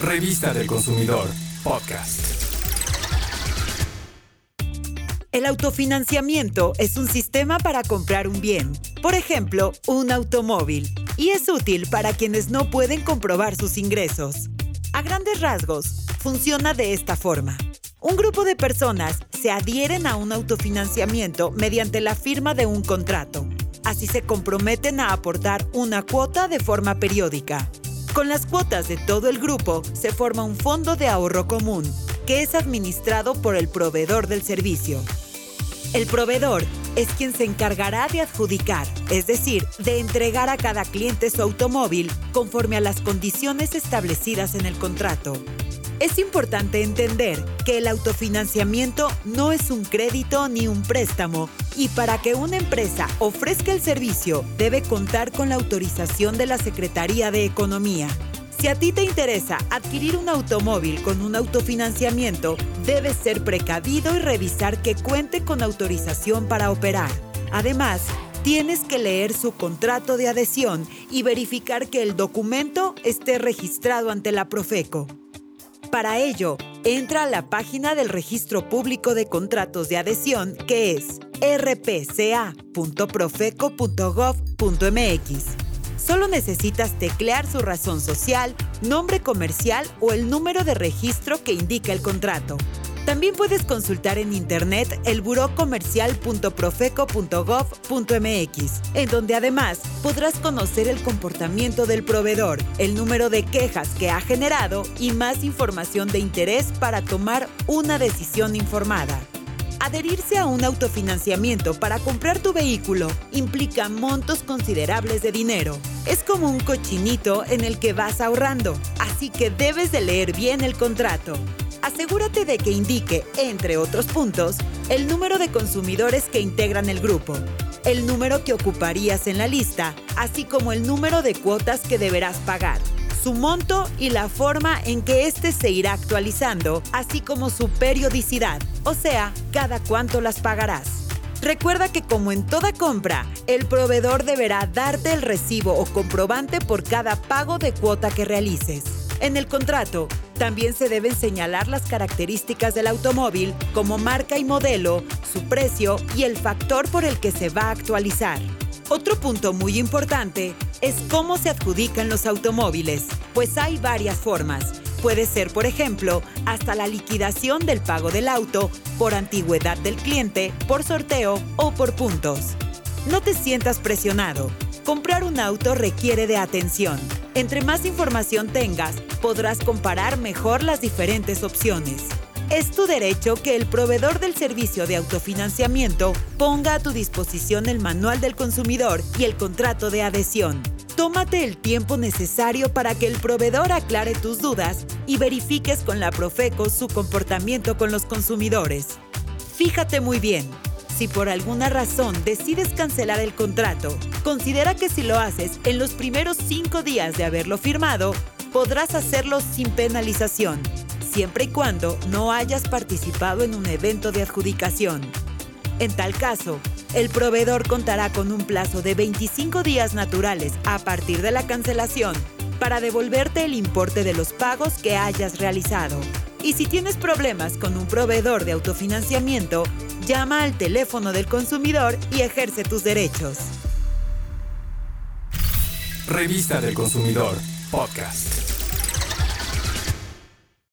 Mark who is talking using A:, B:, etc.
A: Revista del Consumidor, podcast.
B: El autofinanciamiento es un sistema para comprar un bien, por ejemplo, un automóvil, y es útil para quienes no pueden comprobar sus ingresos. A grandes rasgos, funciona de esta forma. Un grupo de personas se adhieren a un autofinanciamiento mediante la firma de un contrato. Así se comprometen a aportar una cuota de forma periódica. Con las cuotas de todo el grupo se forma un fondo de ahorro común, que es administrado por el proveedor del servicio. El proveedor es quien se encargará de adjudicar, es decir, de entregar a cada cliente su automóvil conforme a las condiciones establecidas en el contrato. Es importante entender que el autofinanciamiento no es un crédito ni un préstamo y para que una empresa ofrezca el servicio debe contar con la autorización de la Secretaría de Economía. Si a ti te interesa adquirir un automóvil con un autofinanciamiento, debes ser precavido y revisar que cuente con autorización para operar. Además, tienes que leer su contrato de adhesión y verificar que el documento esté registrado ante la Profeco. Para ello, entra a la página del Registro Público de Contratos de Adhesión que es rpca.profeco.gov.mx. Solo necesitas teclear su razón social, nombre comercial o el número de registro que indica el contrato. También puedes consultar en internet el burocomercial.profeco.gov.mx, en donde además podrás conocer el comportamiento del proveedor, el número de quejas que ha generado y más información de interés para tomar una decisión informada. Adherirse a un autofinanciamiento para comprar tu vehículo implica montos considerables de dinero. Es como un cochinito en el que vas ahorrando, así que debes de leer bien el contrato. Asegúrate de que indique, entre otros puntos, el número de consumidores que integran el grupo, el número que ocuparías en la lista, así como el número de cuotas que deberás pagar su monto y la forma en que éste se irá actualizando, así como su periodicidad, o sea, cada cuánto las pagarás. Recuerda que como en toda compra, el proveedor deberá darte el recibo o comprobante por cada pago de cuota que realices. En el contrato, también se deben señalar las características del automóvil como marca y modelo, su precio y el factor por el que se va a actualizar. Otro punto muy importante es cómo se adjudican los automóviles, pues hay varias formas. Puede ser, por ejemplo, hasta la liquidación del pago del auto por antigüedad del cliente, por sorteo o por puntos. No te sientas presionado. Comprar un auto requiere de atención. Entre más información tengas, podrás comparar mejor las diferentes opciones. Es tu derecho que el proveedor del servicio de autofinanciamiento ponga a tu disposición el manual del consumidor y el contrato de adhesión. Tómate el tiempo necesario para que el proveedor aclare tus dudas y verifiques con la Profeco su comportamiento con los consumidores. Fíjate muy bien. Si por alguna razón decides cancelar el contrato, considera que si lo haces en los primeros cinco días de haberlo firmado, podrás hacerlo sin penalización siempre y cuando no hayas participado en un evento de adjudicación. En tal caso, el proveedor contará con un plazo de 25 días naturales a partir de la cancelación para devolverte el importe de los pagos que hayas realizado. Y si tienes problemas con un proveedor de autofinanciamiento, llama al teléfono del consumidor y ejerce tus derechos.
A: Revista del Consumidor, podcast.